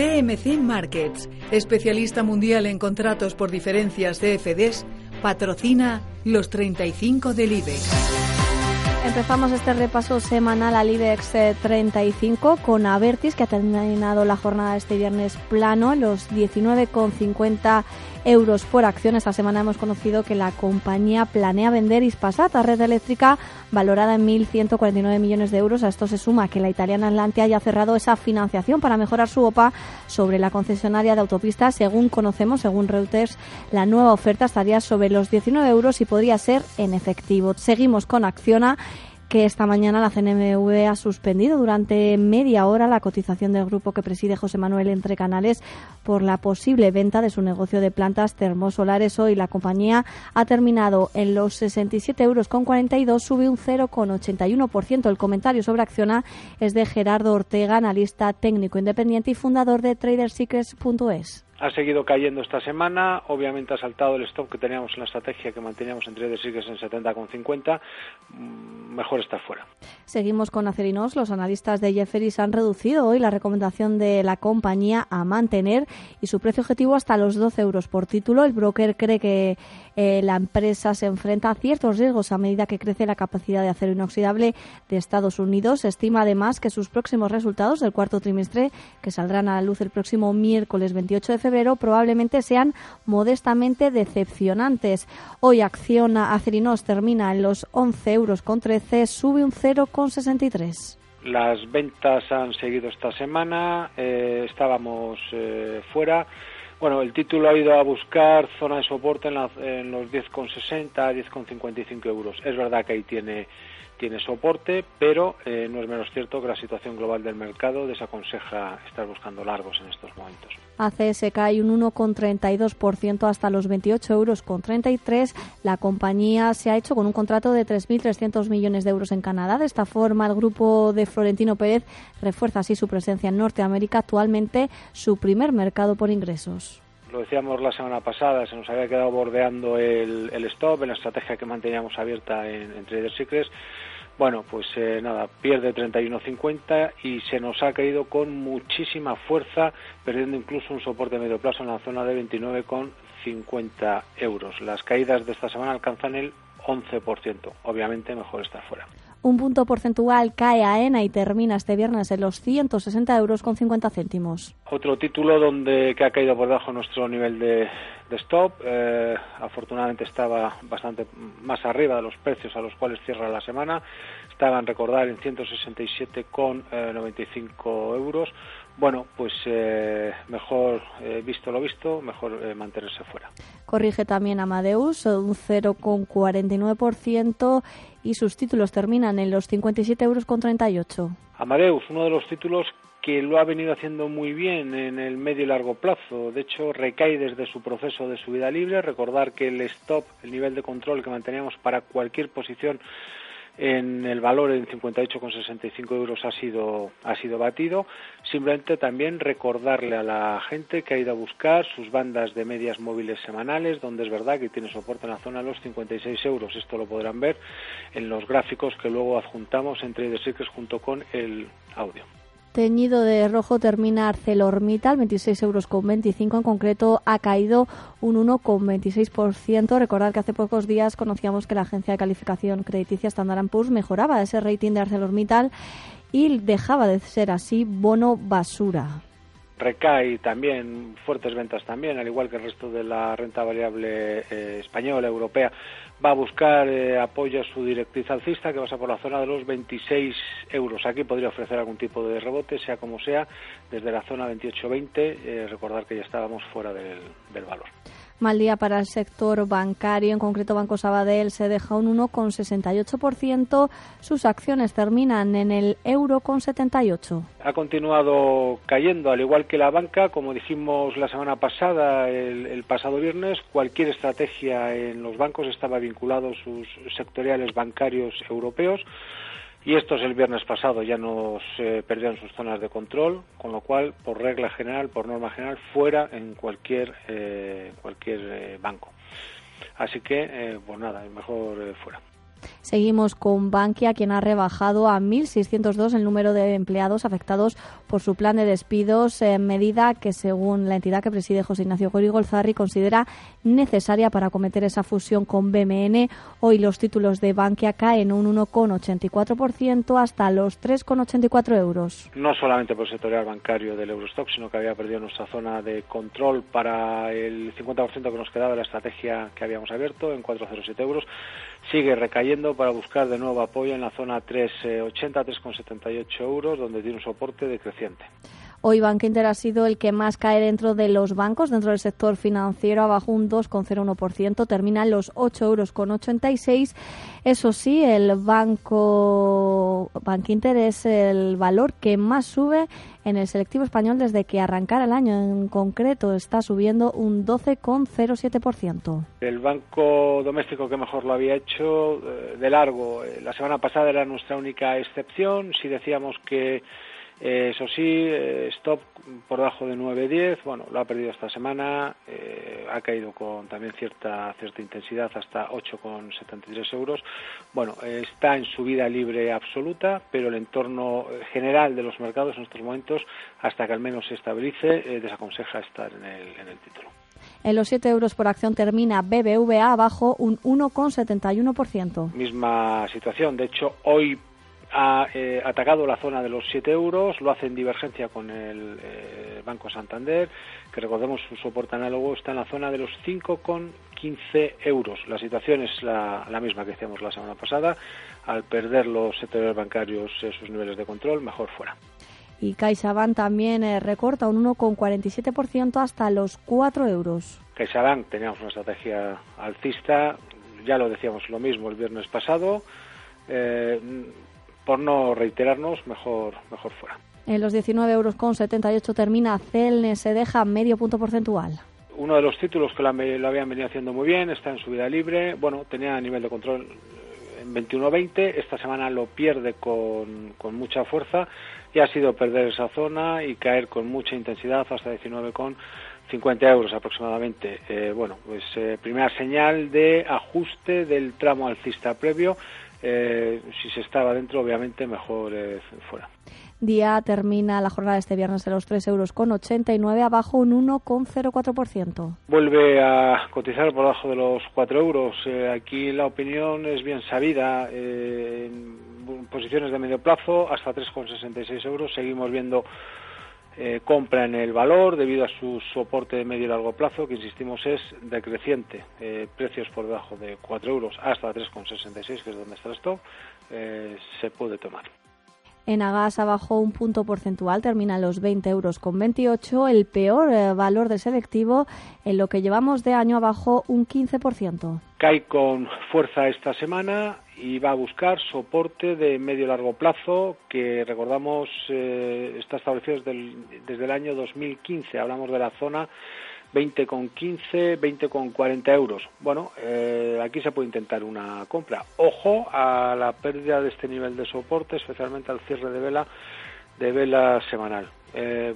CMC Markets, especialista mundial en contratos por diferencias CFDs, patrocina los 35 del IBEX. Empezamos este repaso semanal al IBEX 35 eh, con Avertis, que ha terminado la jornada este viernes plano los 19,50 euros por acción. Esta semana hemos conocido que la compañía planea vender Ispasat a red eléctrica valorada en 1.149 millones de euros. A esto se suma que la italiana Atlantia haya cerrado esa financiación para mejorar su OPA sobre la concesionaria de autopistas. Según conocemos, según Reuters, la nueva oferta estaría sobre los 19 euros y podría ser en efectivo. Seguimos con Acciona que esta mañana la CNMV ha suspendido durante media hora la cotización del grupo que preside José Manuel Entre Canales por la posible venta de su negocio de plantas termosolares. Hoy la compañía ha terminado en los 67 euros con 42, sube un 0,81%. El comentario sobre Acciona es de Gerardo Ortega, analista técnico independiente y fundador de TraderSecrets.es ha seguido cayendo esta semana, obviamente ha saltado el stop que teníamos en la estrategia que manteníamos entre de Sigues en 70,50, mm, mejor estar fuera. Seguimos con Acerinos, los analistas de Jefferies han reducido hoy la recomendación de la compañía a mantener y su precio objetivo hasta los 12 euros por título. El broker cree que eh, la empresa se enfrenta a ciertos riesgos a medida que crece la capacidad de acero inoxidable de Estados Unidos. Estima además que sus próximos resultados del cuarto trimestre, que saldrán a la luz el próximo miércoles 28 de febrero, probablemente sean modestamente decepcionantes. Hoy Acciona Acerinos termina en los 11 euros con 13, sube un 0,63. Las ventas han seguido esta semana, eh, estábamos eh, fuera. Bueno, el título ha ido a buscar zona de soporte en, en los 10,60, 10,55 euros. Es verdad que ahí tiene tiene soporte, pero eh, no es menos cierto que la situación global del mercado desaconseja estar buscando largos en estos momentos. ACS cae un 1,32% hasta los 28 euros con 33. La compañía se ha hecho con un contrato de 3.300 millones de euros en Canadá. De esta forma, el grupo de Florentino Pérez refuerza así su presencia en Norteamérica, actualmente su primer mercado por ingresos lo decíamos la semana pasada, se nos había quedado bordeando el, stop en la estrategia que manteníamos abierta en, en Trader Secrets bueno, pues eh, nada, pierde 31.50 y se nos ha caído con muchísima fuerza, perdiendo incluso un soporte de medio plazo en la zona de 29,50 euros. Las caídas de esta semana alcanzan el 11%. Obviamente mejor estar fuera. Un punto porcentual cae a ENA y termina este viernes en los 160 euros con 50 céntimos. Otro título donde que ha caído por debajo nuestro nivel de, stop. Eh, afortunadamente estaba bastante más arriba de los precios a los cuales cierra la semana. Estaban, recordar, en 167,95 eh, euros. Bueno, pues eh, mejor visto lo visto, mejor mantenerse fuera. Corrige también Amadeus, un 0,49% y sus títulos terminan en los 57,38 euros. Amadeus, uno de los títulos que lo ha venido haciendo muy bien en el medio y largo plazo. De hecho, recae desde su proceso de subida libre. Recordar que el stop, el nivel de control que manteníamos para cualquier posición en el valor en 58,65 euros ha sido, ha sido batido. Simplemente también recordarle a la gente que ha ido a buscar sus bandas de medias móviles semanales, donde es verdad que tiene soporte en la zona de los 56 euros. Esto lo podrán ver en los gráficos que luego adjuntamos entre Secrets junto con el audio. Teñido de rojo termina ArcelorMittal, 26 euros con 25 en concreto, ha caído un 1,26%. Recordad que hace pocos días conocíamos que la agencia de calificación crediticia Standard Poor's mejoraba ese rating de ArcelorMittal y dejaba de ser así bono basura recae también fuertes ventas también, al igual que el resto de la renta variable eh, española, europea, va a buscar eh, apoyo a su directriz alcista que pasa por la zona de los 26 euros. Aquí podría ofrecer algún tipo de rebote, sea como sea, desde la zona 28-20, eh, recordar que ya estábamos fuera del valor. Mal día para el sector bancario, en concreto Banco Sabadell se deja un 1,68%. Sus acciones terminan en el euro con 78. Ha continuado cayendo, al igual que la banca, como dijimos la semana pasada, el, el pasado viernes, cualquier estrategia en los bancos estaba vinculado a sus sectoriales bancarios europeos y estos el viernes pasado ya nos eh, perdieron sus zonas de control, con lo cual, por regla general, por norma general, fuera en cualquier, eh, cualquier eh, banco. Así que, pues nada, mejor fuera. Seguimos con Bankia, quien ha rebajado a 1.602 el número de empleados afectados por su plan de despidos, en medida que, según la entidad que preside José Ignacio Gorigolzarri, considera necesaria para acometer esa fusión con BMN. Hoy los títulos de Bankia caen un 1,84% hasta los 3,84 euros. No solamente por el sectorial bancario del Eurostock, sino que había perdido nuestra zona de control para el 50% que nos quedaba de la estrategia que habíamos abierto en 407 euros. Sigue recayendo para buscar de nuevo apoyo en la zona 380, 3,78 euros, donde tiene un soporte decreciente. Hoy Bank Inter ha sido el que más cae dentro de los bancos, dentro del sector financiero, abajo un 2,01%, termina en los 8,86 euros. Eso sí, el banco Bank Inter es el valor que más sube en el selectivo español desde que arrancara el año. En concreto, está subiendo un 12,07%. El banco doméstico que mejor lo había hecho eh, de largo, eh, la semana pasada era nuestra única excepción. Si decíamos que eh, eso sí, eh, stop por debajo de 9.10, bueno, lo ha perdido esta semana, eh, ha caído con también cierta cierta intensidad hasta 8,73 euros. Bueno, está en subida libre absoluta, pero el entorno general de los mercados en estos momentos, hasta que al menos se estabilice, desaconseja estar en el, en el título. En los 7 euros por acción termina BBVA abajo un 1,71%. Misma situación. De hecho, hoy ha eh, atacado la zona de los 7 euros, lo hace en divergencia con el eh, Banco Santander, que recordemos su soporte análogo está en la zona de los 5,15 euros. La situación es la, misma que decíamos la semana pasada. Al perder los sectores bancarios sus niveles de control, mejor fuera. Y CaixaBank también eh, recorta un 1,47% hasta los 4 euros. CaixaBank teníamos una estrategia alcista, ya lo decíamos lo mismo el viernes pasado por no reiterarnos, mejor, mejor fuera. En los 19 euros con 78 termina Celne, se deja medio punto porcentual. Uno de los títulos que lo habían venido haciendo muy bien, está en subida libre, bueno, tenía a nivel de control en 21.20, esta semana lo pierde con, con mucha fuerza y ha sido perder esa zona y caer con mucha intensidad hasta 19,50 euros aproximadamente. Eh, bueno, pues eh, primera señal de ajuste del tramo alcista previo eh, si se estaba dentro, obviamente mejor eh, fuera. Día termina la jornada este viernes de los 3 euros con 89, abajo un 1,04%. Vuelve a cotizar por debajo de los 4 euros. Eh, aquí la opinión es bien sabida. en posiciones de medio plazo hasta 3,66 euros. Seguimos viendo eh, compra en el valor debido a su soporte de medio y largo plazo, que insistimos es decreciente. Eh, precios por debajo de 4 euros hasta 3,66, que es donde está el stop, eh, se puede tomar. En Agas abajo un punto porcentual, termina los 20 euros con 28, el peor eh, valor de selectivo en lo que llevamos de año abajo un 15%. Cae con fuerza esta semana y va a buscar soporte de medio largo plazo que recordamos eh, está establecido desde desde el año 2015. Hablamos de la zona 20,15, 20,40 euros. Bueno, eh, aquí se puede intentar una compra. Ojo a la pérdida de este nivel de soporte, especialmente al cierre de vela de vela semanal. Eh,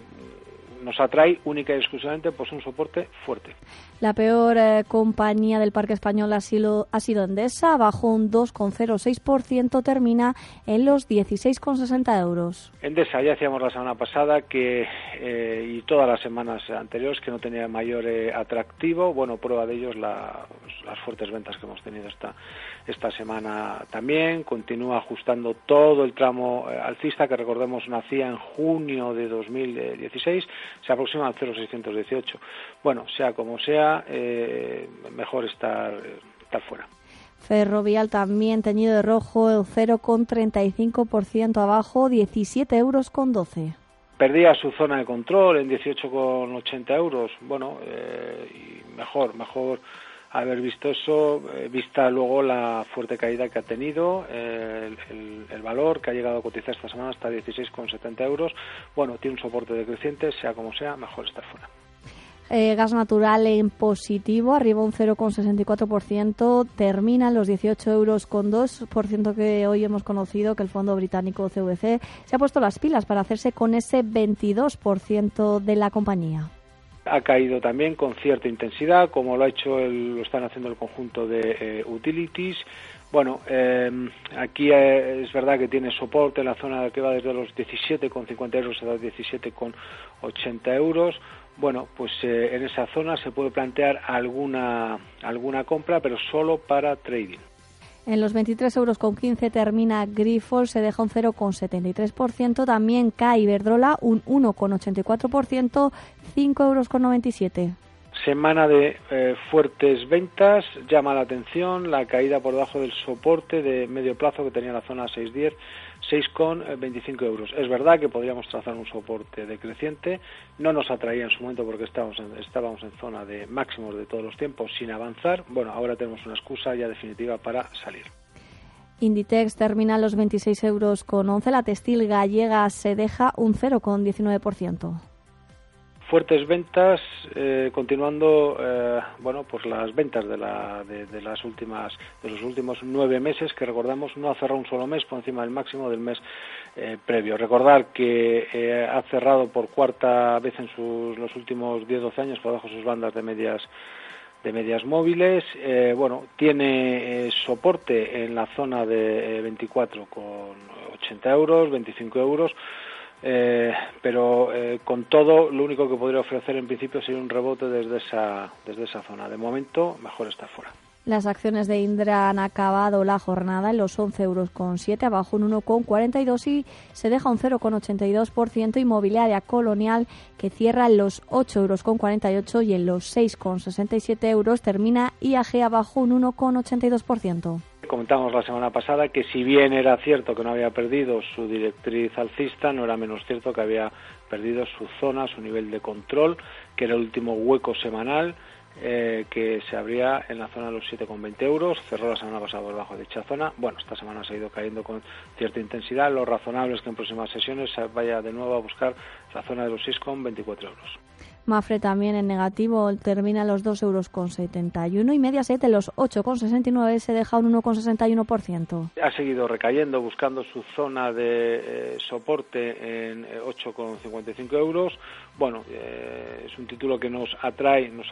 nos atrae única y exclusivamente pues un soporte fuerte. La peor eh, compañía del parque español ha sido, ha sido Endesa, bajó un 2,06%, termina en los 16,60 euros. Endesa, ya decíamos la semana pasada que eh, y todas las semanas anteriores que no tenía mayor eh, atractivo. Bueno, prueba de ello es las fuertes ventas que hemos tenido esta, esta semana también. Continúa ajustando todo el tramo alcista que recordemos nacía en junio de 2016 se aproxima al 0,618. Bueno, sea como sea, eh, mejor estar, estar fuera. Ferrovial también teñido de rojo, el 0,35% abajo, 17 euros con 12. Perdía su zona de control en 18,80 euros. Bueno, eh, y mejor, mejor haber visto eso, eh, vista luego la fuerte caída que ha tenido, eh, el, valor que ha llegado a cotizar esta semana hasta 16,70 euros. Bueno, tiene un soporte decreciente, sea como sea, mejor estar fuera. Eh, gas natural en positivo, arriba un 0,64%, termina en los 18 euros con 2% que hoy hemos conocido que el fondo británico CVC se ha puesto las pilas para hacerse con ese 22% de la compañía ha caído también con cierta intensidad, como lo ha hecho el, lo están haciendo el conjunto de eh, utilities. Bueno, em, aquí eh, es verdad que tiene soporte en la zona que va desde los 17,50 euros hasta 17,80 euros. Bueno, pues eh, en esa zona se puede plantear alguna, alguna compra, pero solo para trading. En los 23 euros con 15 termina Grifols, se deja un 0,73%. También cae Iberdrola un 1,84%, 5 euros con 97. Semana de eh, fuertes ventas, llama la atención la caída por debajo del soporte de medio plazo que tenía la zona 610, 6,25 euros. Es verdad que podríamos trazar un soporte decreciente, no nos atraía en su momento porque estábamos en, estábamos en zona de máximos de todos los tiempos sin avanzar. Bueno, ahora tenemos una excusa ya definitiva para salir. Inditex termina los 26 euros con 11, la textil gallega se deja un 0,19% fuertes ventas eh, continuando eh, bueno pues las ventas de, la, de, las últimas de los últimos nueve meses que recordamos no ha cerrado un solo mes por encima del máximo del mes eh, previo. Recordar que ha cerrado por cuarta vez en sus los últimos 10-12 años por debajo de sus bandas de medias de medias móviles. Bueno tiene soporte en la zona de 24 con 80 euros 25 euros eh, pero eh, con todo, lo único que podría ofrecer en principio sería un rebote desde esa, desde esa zona. De momento, mejor estar fuera. Las acciones de Indra han acabado la jornada en los 11 euros con 7, abajo un 1,42 y se deja un 0,82%. Inmobiliaria Colonial que cierra en los 8 euros con 48 y en los 6,67 euros termina IAG abajo un 1,82%. Comentamos la semana pasada que si bien era cierto que no había perdido su directriz alcista, no era menos cierto que había perdido su zona, su nivel de control, que era el último hueco semanal eh, que se abría en la zona de los 7,20 euros, cerró la semana pasada por debajo de dicha zona. Bueno, esta semana se ha ido cayendo con cierta intensidad. Lo razonable es que en próximas sesiones se vaya de nuevo a buscar la zona de los 6,24 euros. Mafre también en negativo termina los 2,71 euros con 71 y Mediaset en los 8,69 se deja un 1,61%. Ha seguido recayendo buscando su zona de eh, soporte en 8,55 eh, euros. Bueno, eh, es un título que nos atrae nos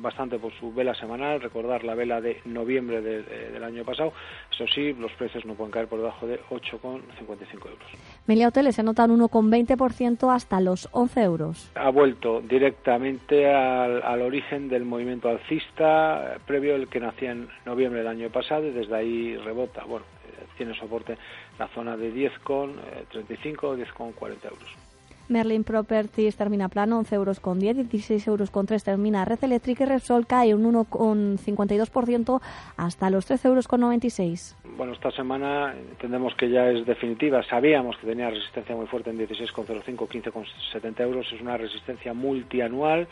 bastante por su vela semanal. Recordar la vela de noviembre del año pasado. Eso sí, los precios no pueden caer por debajo de 8,55 euros. Melia Hoteles se nota un 1,20% hasta los 11 euros. Ha vuelto directamente al, origen del movimiento alcista eh, previo el que nacía en noviembre del año pasado y desde ahí rebota. Bueno, eh, tiene soporte la zona de 10,35 o 10,40 euros. Merlin Properties termina plano, 11 euros con 10, 16 euros con 3 termina Red Eléctrica y Repsol cae un 1,52% hasta los 13 euros con 96. Bueno, esta semana entendemos que ya es definitiva. Sabíamos que tenía resistencia muy fuerte en 16,05, 15,70 euros. Es una resistencia multianual.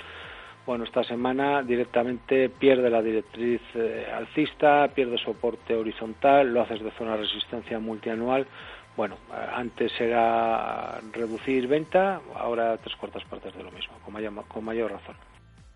Bueno, esta semana directamente pierde la directriz eh, alcista, pierde soporte horizontal, lo haces de zona resistencia multianual bueno, antes era reducir venta, ahora tres cuartas partes de lo mismo, con mayor, con mayor razón.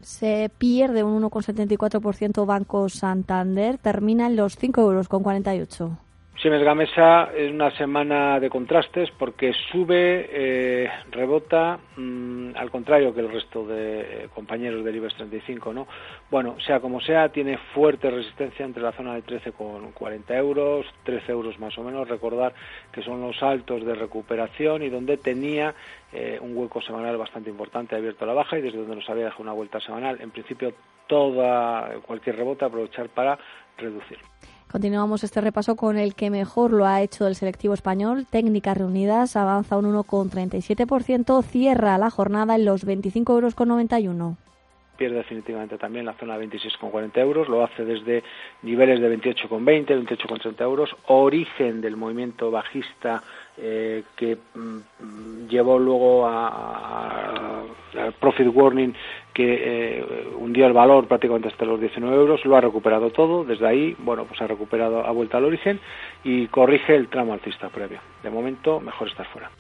Se pierde un 1,74% Banco Santander, termina en los 5 euros con 48. Siemens Gamesa es una semana de contrastes porque sube, eh, rebota, mm, al contrario que el resto de eh, compañeros del IBEX 35, ¿no? Bueno, sea como sea, tiene fuerte resistencia entre la zona de 13,40 euros, 13 euros más o menos. Recordar que son los altos de recuperación y donde tenía eh, un hueco semanal bastante importante abierto a la baja y desde donde nos había dejado una vuelta semanal. En principio, toda cualquier rebote aprovechar para reducir. Continuamos este repaso con el que mejor lo ha hecho el selectivo español. Técnicas reunidas avanza un 1,37%, cierra la jornada en los 25,91 euros pierde definitivamente también la zona de 26,40 euros, lo hace desde niveles de 28,20, 28,30 euros, origen del movimiento bajista eh, que mm, llevó luego a, profit warning que eh, hundió el valor prácticamente hasta los 19 euros, lo ha recuperado todo, desde ahí, bueno, pues ha recuperado, ha vuelto al origen y corrige el tramo alcista previo. De momento, mejor estar fuera.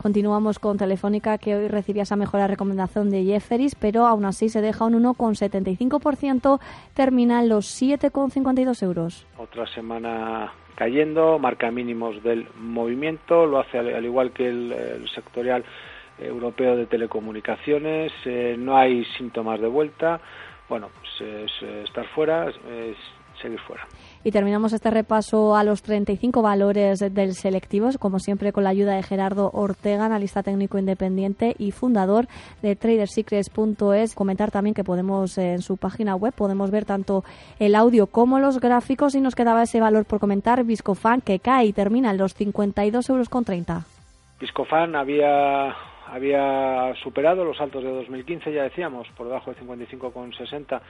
Continuamos con Telefónica, que hoy recibía esa mejora recomendación de Jefferies, pero aún así se deja un 1,75%, termina en los 7,52 euros. Otra semana cayendo, marca mínimos del movimiento, lo hace al, igual que el, sectorial europeo de telecomunicaciones, eh, no hay síntomas de vuelta, bueno, pues es, estar fuera, seguir fuera. Y terminamos este repaso a los 35 valores del selectivo, como siempre con la ayuda de Gerardo Ortega, analista técnico independiente y fundador de tradersecrets.es. Comentar también que podemos eh, en su página web podemos ver tanto el audio como los gráficos y nos quedaba ese valor por comentar Viscofan que cae y termina en los 52 euros con 30. Viscofan había había superado los altos de 2015, ya decíamos, por debajo de 55,60.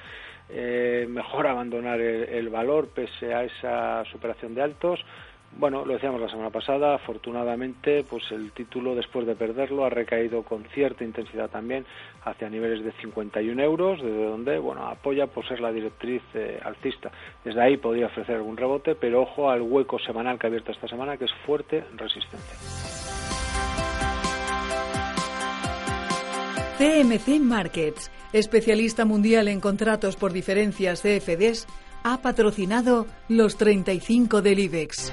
Eh, mejor abandonar el, valor pese a esa superación de altos. Bueno, lo decíamos la semana pasada, afortunadamente, pues el título, después de perderlo, ha recaído con cierta intensidad también hacia niveles de 51 euros, desde donde, bueno, apoya por ser la directriz eh, alcista. Desde ahí podría ofrecer algún rebote, pero ojo al hueco semanal que ha abierto esta semana, que es fuerte resistente. CMC Markets, especialista mundial en contratos por diferencias CFDs, ha patrocinado los 35 del IBEX.